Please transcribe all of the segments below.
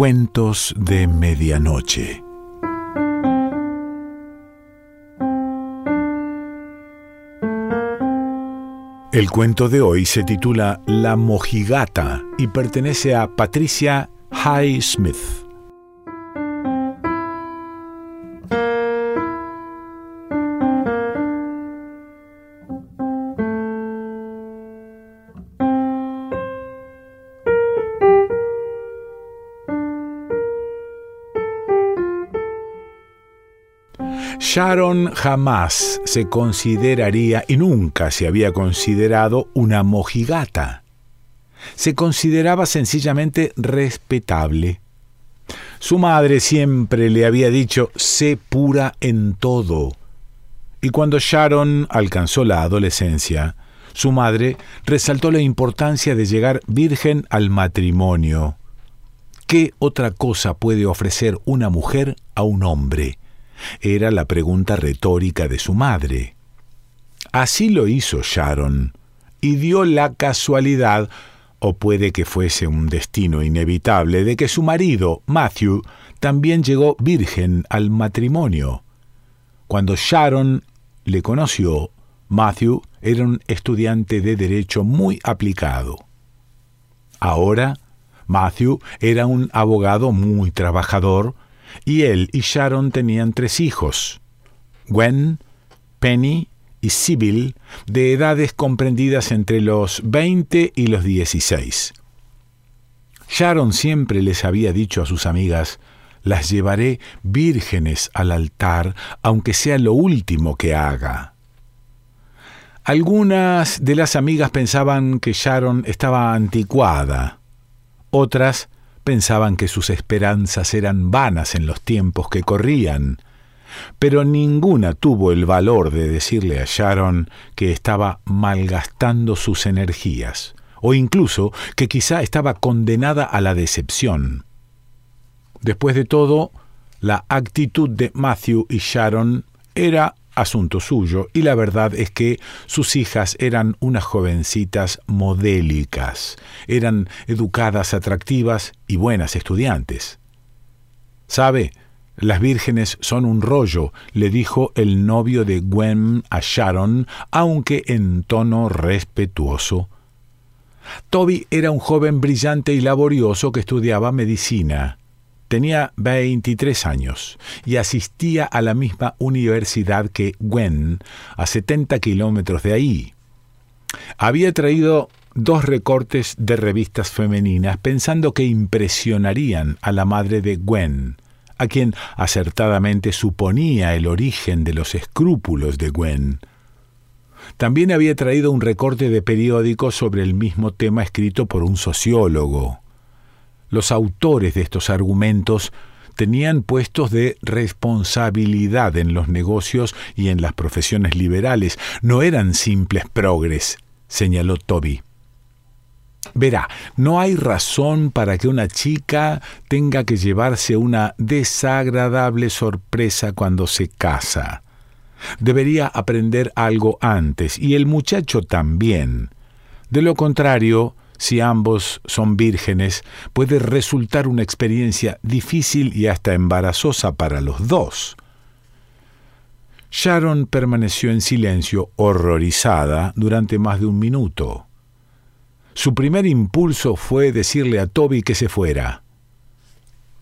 Cuentos de Medianoche. El cuento de hoy se titula La mojigata y pertenece a Patricia Highsmith. Sharon jamás se consideraría y nunca se había considerado una mojigata. Se consideraba sencillamente respetable. Su madre siempre le había dicho, sé pura en todo. Y cuando Sharon alcanzó la adolescencia, su madre resaltó la importancia de llegar virgen al matrimonio. ¿Qué otra cosa puede ofrecer una mujer a un hombre? Era la pregunta retórica de su madre. Así lo hizo Sharon, y dio la casualidad, o puede que fuese un destino inevitable, de que su marido, Matthew, también llegó virgen al matrimonio. Cuando Sharon le conoció, Matthew era un estudiante de derecho muy aplicado. Ahora, Matthew era un abogado muy trabajador, y él y Sharon tenían tres hijos, Gwen, Penny y Sybil, de edades comprendidas entre los 20 y los 16. Sharon siempre les había dicho a sus amigas, las llevaré vírgenes al altar, aunque sea lo último que haga. Algunas de las amigas pensaban que Sharon estaba anticuada, otras pensaban que sus esperanzas eran vanas en los tiempos que corrían, pero ninguna tuvo el valor de decirle a Sharon que estaba malgastando sus energías, o incluso que quizá estaba condenada a la decepción. Después de todo, la actitud de Matthew y Sharon era asunto suyo, y la verdad es que sus hijas eran unas jovencitas modélicas, eran educadas, atractivas y buenas estudiantes. ¿Sabe? Las vírgenes son un rollo, le dijo el novio de Gwen a Sharon, aunque en tono respetuoso. Toby era un joven brillante y laborioso que estudiaba medicina. Tenía 23 años y asistía a la misma universidad que Gwen, a 70 kilómetros de ahí. Había traído dos recortes de revistas femeninas pensando que impresionarían a la madre de Gwen, a quien acertadamente suponía el origen de los escrúpulos de Gwen. También había traído un recorte de periódico sobre el mismo tema escrito por un sociólogo. Los autores de estos argumentos tenían puestos de responsabilidad en los negocios y en las profesiones liberales, no eran simples progres, señaló Toby. Verá, no hay razón para que una chica tenga que llevarse una desagradable sorpresa cuando se casa. Debería aprender algo antes, y el muchacho también. De lo contrario, si ambos son vírgenes, puede resultar una experiencia difícil y hasta embarazosa para los dos. Sharon permaneció en silencio, horrorizada, durante más de un minuto. Su primer impulso fue decirle a Toby que se fuera.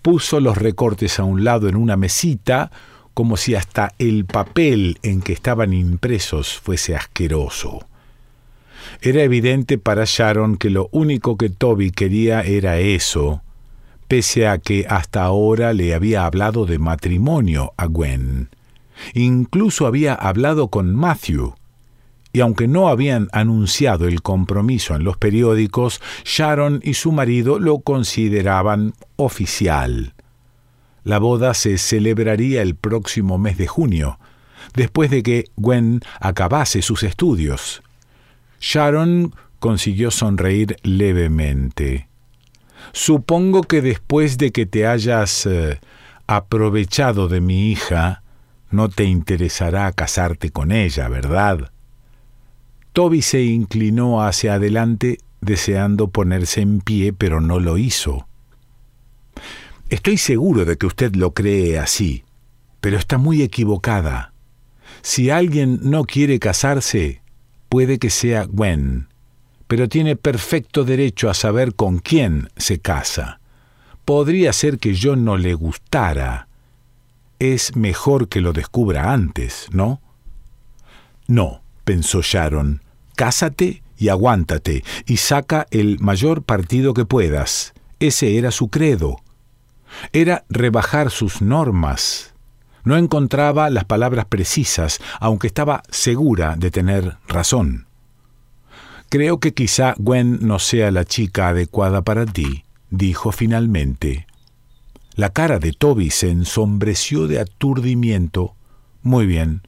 Puso los recortes a un lado en una mesita, como si hasta el papel en que estaban impresos fuese asqueroso. Era evidente para Sharon que lo único que Toby quería era eso, pese a que hasta ahora le había hablado de matrimonio a Gwen. Incluso había hablado con Matthew. Y aunque no habían anunciado el compromiso en los periódicos, Sharon y su marido lo consideraban oficial. La boda se celebraría el próximo mes de junio, después de que Gwen acabase sus estudios. Sharon consiguió sonreír levemente. Supongo que después de que te hayas eh, aprovechado de mi hija, no te interesará casarte con ella, ¿verdad? Toby se inclinó hacia adelante deseando ponerse en pie, pero no lo hizo. Estoy seguro de que usted lo cree así, pero está muy equivocada. Si alguien no quiere casarse, puede que sea Gwen, pero tiene perfecto derecho a saber con quién se casa. Podría ser que yo no le gustara. Es mejor que lo descubra antes, ¿no? No, pensó Sharon, cásate y aguántate, y saca el mayor partido que puedas. Ese era su credo. Era rebajar sus normas. No encontraba las palabras precisas, aunque estaba segura de tener razón. Creo que quizá Gwen no sea la chica adecuada para ti, dijo finalmente. La cara de Toby se ensombreció de aturdimiento. Muy bien,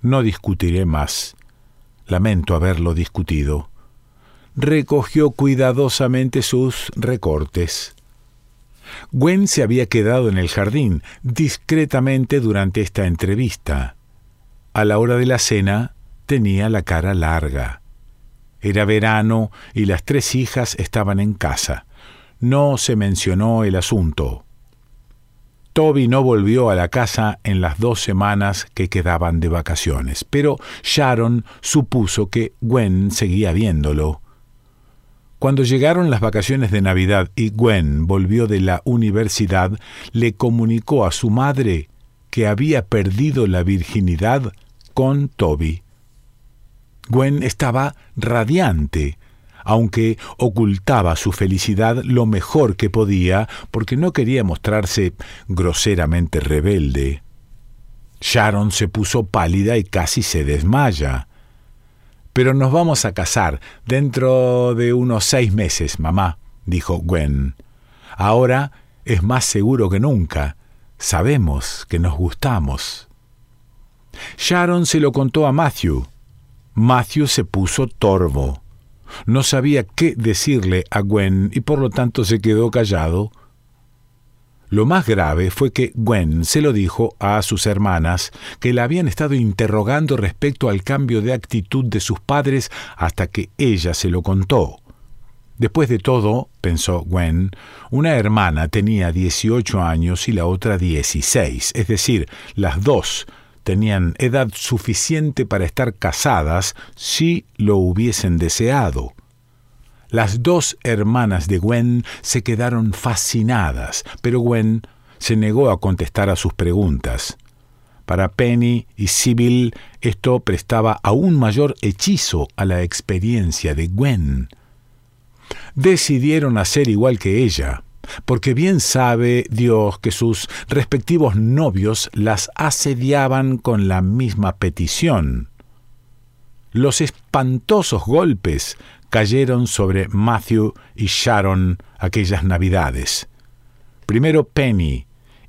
no discutiré más. Lamento haberlo discutido. Recogió cuidadosamente sus recortes. Gwen se había quedado en el jardín discretamente durante esta entrevista. A la hora de la cena tenía la cara larga. Era verano y las tres hijas estaban en casa. No se mencionó el asunto. Toby no volvió a la casa en las dos semanas que quedaban de vacaciones, pero Sharon supuso que Gwen seguía viéndolo. Cuando llegaron las vacaciones de Navidad y Gwen volvió de la universidad, le comunicó a su madre que había perdido la virginidad con Toby. Gwen estaba radiante, aunque ocultaba su felicidad lo mejor que podía porque no quería mostrarse groseramente rebelde. Sharon se puso pálida y casi se desmaya. Pero nos vamos a casar dentro de unos seis meses, mamá, dijo Gwen. Ahora es más seguro que nunca. Sabemos que nos gustamos. Sharon se lo contó a Matthew. Matthew se puso torvo. No sabía qué decirle a Gwen y por lo tanto se quedó callado. Lo más grave fue que Gwen se lo dijo a sus hermanas, que la habían estado interrogando respecto al cambio de actitud de sus padres hasta que ella se lo contó. Después de todo, pensó Gwen, una hermana tenía 18 años y la otra 16, es decir, las dos tenían edad suficiente para estar casadas si lo hubiesen deseado. Las dos hermanas de Gwen se quedaron fascinadas, pero Gwen se negó a contestar a sus preguntas. Para Penny y Sybil esto prestaba aún mayor hechizo a la experiencia de Gwen. Decidieron hacer igual que ella porque bien sabe Dios que sus respectivos novios las asediaban con la misma petición. Los espantosos golpes cayeron sobre Matthew y Sharon aquellas navidades. Primero Penny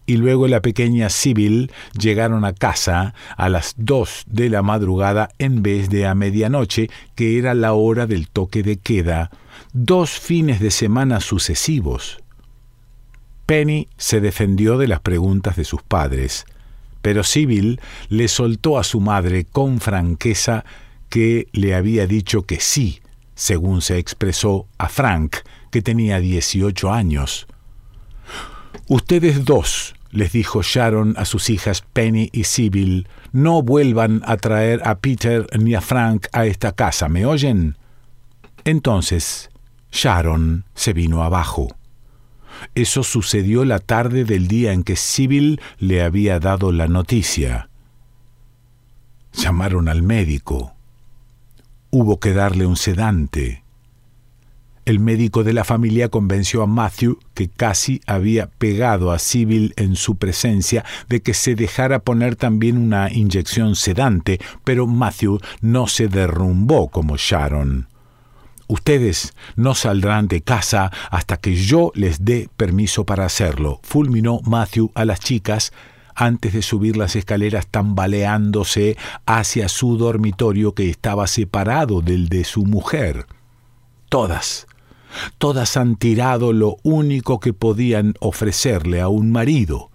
y luego la pequeña Sybil llegaron a casa a las dos de la madrugada en vez de a medianoche, que era la hora del toque de queda, dos fines de semana sucesivos. Penny se defendió de las preguntas de sus padres, pero Sybil le soltó a su madre con franqueza que le había dicho que sí, según se expresó a Frank, que tenía 18 años. Ustedes dos, les dijo Sharon a sus hijas Penny y Sybil, no vuelvan a traer a Peter ni a Frank a esta casa, ¿me oyen? Entonces Sharon se vino abajo. Eso sucedió la tarde del día en que Sybil le había dado la noticia. Llamaron al médico. Hubo que darle un sedante. El médico de la familia convenció a Matthew, que casi había pegado a Sybil en su presencia, de que se dejara poner también una inyección sedante, pero Matthew no se derrumbó como Sharon. Ustedes no saldrán de casa hasta que yo les dé permiso para hacerlo, fulminó Matthew a las chicas antes de subir las escaleras tambaleándose hacia su dormitorio que estaba separado del de su mujer. Todas, todas han tirado lo único que podían ofrecerle a un marido,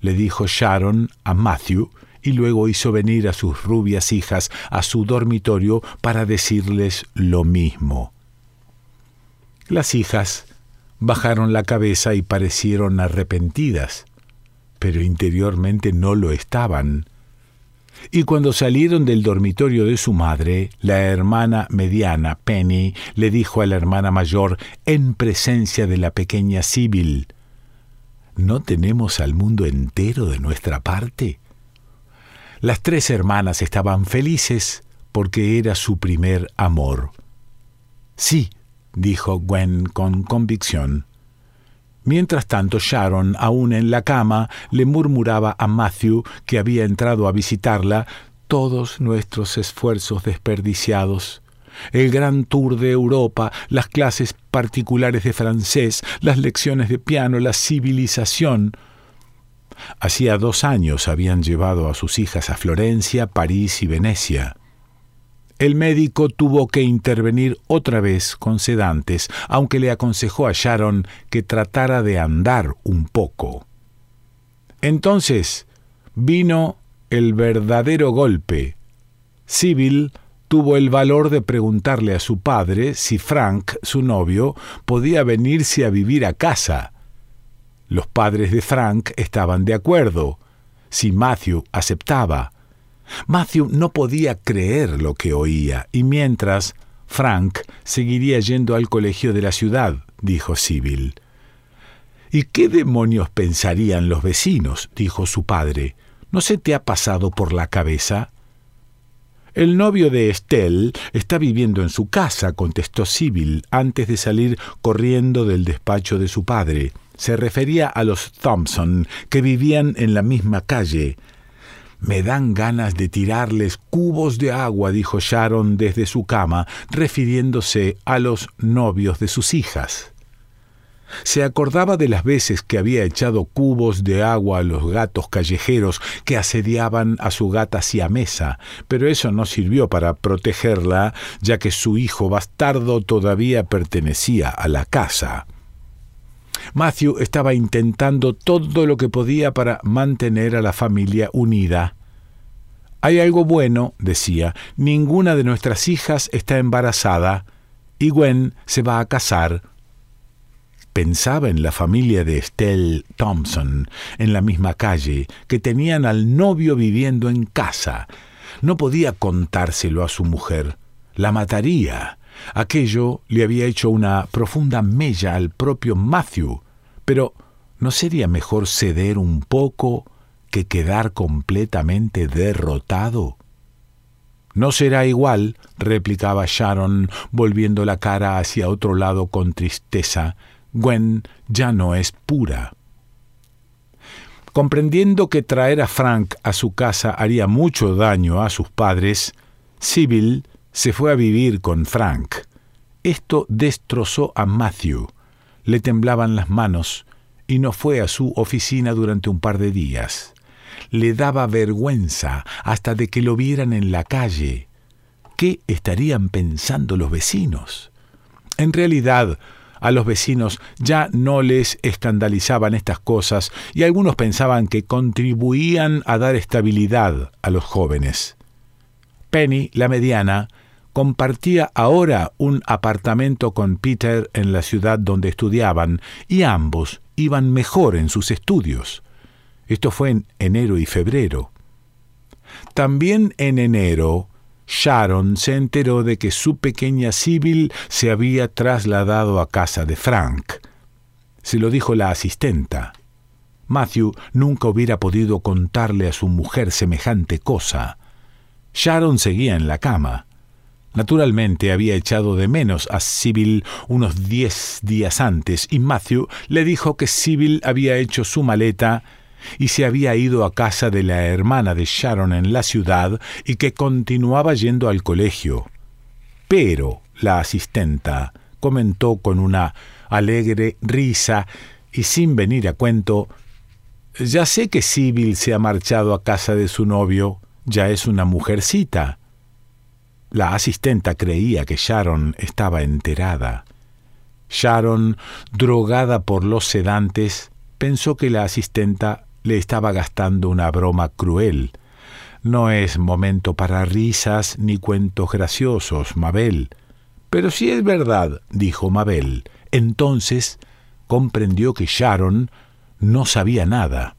le dijo Sharon a Matthew, y luego hizo venir a sus rubias hijas a su dormitorio para decirles lo mismo. Las hijas bajaron la cabeza y parecieron arrepentidas, pero interiormente no lo estaban. Y cuando salieron del dormitorio de su madre, la hermana mediana, Penny, le dijo a la hermana mayor, en presencia de la pequeña Sibyl, ¿No tenemos al mundo entero de nuestra parte? Las tres hermanas estaban felices porque era su primer amor. Sí, dijo Gwen con convicción. Mientras tanto, Sharon, aún en la cama, le murmuraba a Matthew, que había entrado a visitarla, todos nuestros esfuerzos desperdiciados. El gran tour de Europa, las clases particulares de francés, las lecciones de piano, la civilización. Hacía dos años habían llevado a sus hijas a Florencia, París y Venecia. El médico tuvo que intervenir otra vez con sedantes, aunque le aconsejó a Sharon que tratara de andar un poco. Entonces vino el verdadero golpe. Sibyl tuvo el valor de preguntarle a su padre si Frank, su novio, podía venirse a vivir a casa. Los padres de Frank estaban de acuerdo, si Matthew aceptaba. Matthew no podía creer lo que oía, y mientras Frank seguiría yendo al colegio de la ciudad, dijo Sibyl. ¿Y qué demonios pensarían los vecinos? dijo su padre. ¿No se te ha pasado por la cabeza? El novio de Estelle está viviendo en su casa, contestó Sibyl antes de salir corriendo del despacho de su padre. Se refería a los Thompson, que vivían en la misma calle. Me dan ganas de tirarles cubos de agua, dijo Sharon desde su cama, refiriéndose a los novios de sus hijas. Se acordaba de las veces que había echado cubos de agua a los gatos callejeros que asediaban a su gata siamesa, pero eso no sirvió para protegerla, ya que su hijo bastardo todavía pertenecía a la casa. Matthew estaba intentando todo lo que podía para mantener a la familia unida. Hay algo bueno, decía, ninguna de nuestras hijas está embarazada y Gwen se va a casar. Pensaba en la familia de Estelle Thompson, en la misma calle, que tenían al novio viviendo en casa. No podía contárselo a su mujer. La mataría. Aquello le había hecho una profunda mella al propio Matthew, pero ¿no sería mejor ceder un poco que quedar completamente derrotado? No será igual, replicaba Sharon, volviendo la cara hacia otro lado con tristeza. Gwen ya no es pura. Comprendiendo que traer a Frank a su casa haría mucho daño a sus padres, Sibyl se fue a vivir con Frank. Esto destrozó a Matthew. Le temblaban las manos y no fue a su oficina durante un par de días. Le daba vergüenza hasta de que lo vieran en la calle. ¿Qué estarían pensando los vecinos? En realidad, a los vecinos ya no les escandalizaban estas cosas y algunos pensaban que contribuían a dar estabilidad a los jóvenes. Penny, la mediana, compartía ahora un apartamento con Peter en la ciudad donde estudiaban y ambos iban mejor en sus estudios. Esto fue en enero y febrero. También en enero, Sharon se enteró de que su pequeña Sibyl se había trasladado a casa de Frank. Se lo dijo la asistenta. Matthew nunca hubiera podido contarle a su mujer semejante cosa. Sharon seguía en la cama. Naturalmente había echado de menos a Sibyl unos diez días antes y Matthew le dijo que Sibyl había hecho su maleta y se había ido a casa de la hermana de Sharon en la ciudad y que continuaba yendo al colegio. Pero la asistenta comentó con una alegre risa y sin venir a cuento Ya sé que Sibyl se ha marchado a casa de su novio, ya es una mujercita. La asistenta creía que Sharon estaba enterada. Sharon, drogada por los sedantes, pensó que la asistenta le estaba gastando una broma cruel. No es momento para risas ni cuentos graciosos, Mabel. Pero si es verdad, dijo Mabel, entonces comprendió que Sharon no sabía nada.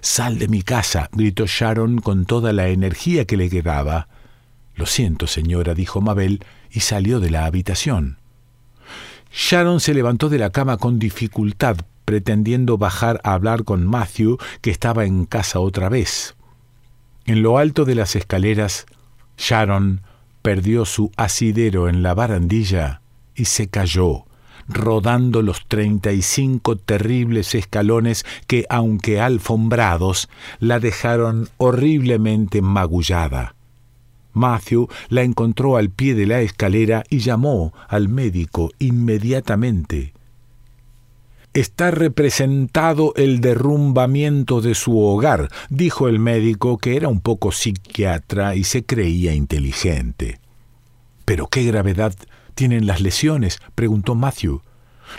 Sal de mi casa, gritó Sharon con toda la energía que le quedaba. Lo siento, señora, dijo Mabel, y salió de la habitación. Sharon se levantó de la cama con dificultad, pretendiendo bajar a hablar con Matthew, que estaba en casa otra vez. En lo alto de las escaleras, Sharon perdió su asidero en la barandilla y se cayó, rodando los treinta y cinco terribles escalones que, aunque alfombrados, la dejaron horriblemente magullada. Matthew la encontró al pie de la escalera y llamó al médico inmediatamente. Está representado el derrumbamiento de su hogar, dijo el médico, que era un poco psiquiatra y se creía inteligente. ¿Pero qué gravedad tienen las lesiones? preguntó Matthew.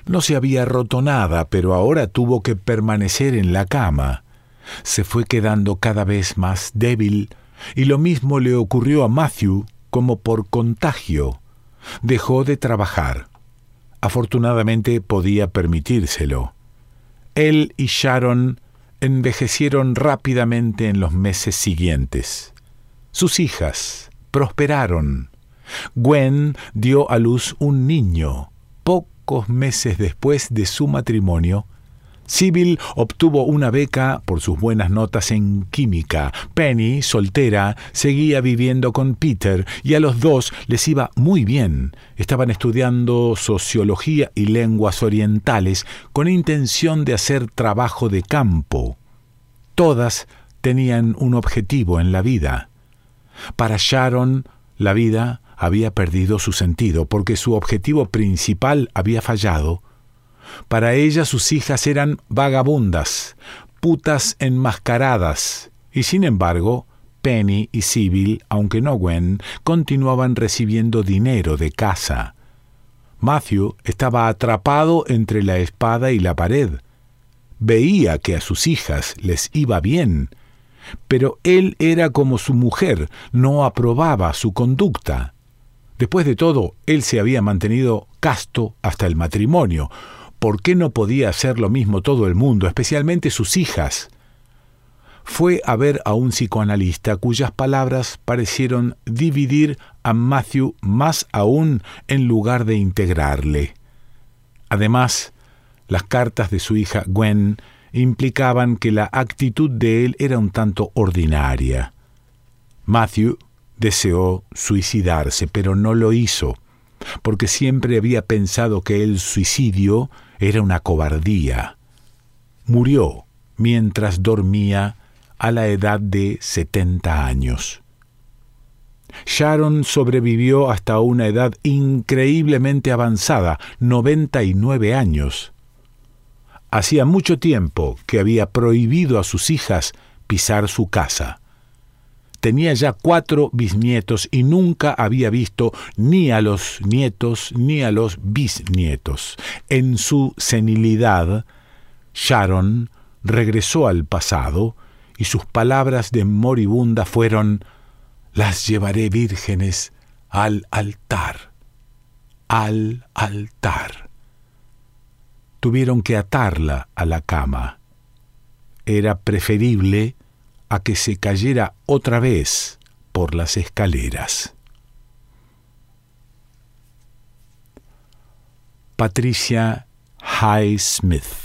No se había roto nada, pero ahora tuvo que permanecer en la cama. Se fue quedando cada vez más débil, y lo mismo le ocurrió a Matthew como por contagio. Dejó de trabajar. Afortunadamente podía permitírselo. Él y Sharon envejecieron rápidamente en los meses siguientes. Sus hijas prosperaron. Gwen dio a luz un niño. Pocos meses después de su matrimonio, Sibyl obtuvo una beca por sus buenas notas en química. Penny, soltera, seguía viviendo con Peter y a los dos les iba muy bien. Estaban estudiando sociología y lenguas orientales con intención de hacer trabajo de campo. Todas tenían un objetivo en la vida. Para Sharon, la vida había perdido su sentido porque su objetivo principal había fallado para ella sus hijas eran vagabundas, putas enmascaradas, y sin embargo, Penny y Sibyl, aunque no Gwen, continuaban recibiendo dinero de casa. Matthew estaba atrapado entre la espada y la pared. Veía que a sus hijas les iba bien, pero él era como su mujer, no aprobaba su conducta. Después de todo, él se había mantenido casto hasta el matrimonio, ¿Por qué no podía hacer lo mismo todo el mundo, especialmente sus hijas? Fue a ver a un psicoanalista cuyas palabras parecieron dividir a Matthew más aún en lugar de integrarle. Además, las cartas de su hija Gwen implicaban que la actitud de él era un tanto ordinaria. Matthew deseó suicidarse, pero no lo hizo, porque siempre había pensado que el suicidio era una cobardía. Murió mientras dormía a la edad de 70 años. Sharon sobrevivió hasta una edad increíblemente avanzada, 99 años. Hacía mucho tiempo que había prohibido a sus hijas pisar su casa tenía ya cuatro bisnietos y nunca había visto ni a los nietos ni a los bisnietos. En su senilidad, Sharon regresó al pasado y sus palabras de moribunda fueron Las llevaré vírgenes al altar, al altar. Tuvieron que atarla a la cama. Era preferible a que se cayera otra vez por las escaleras. Patricia Highsmith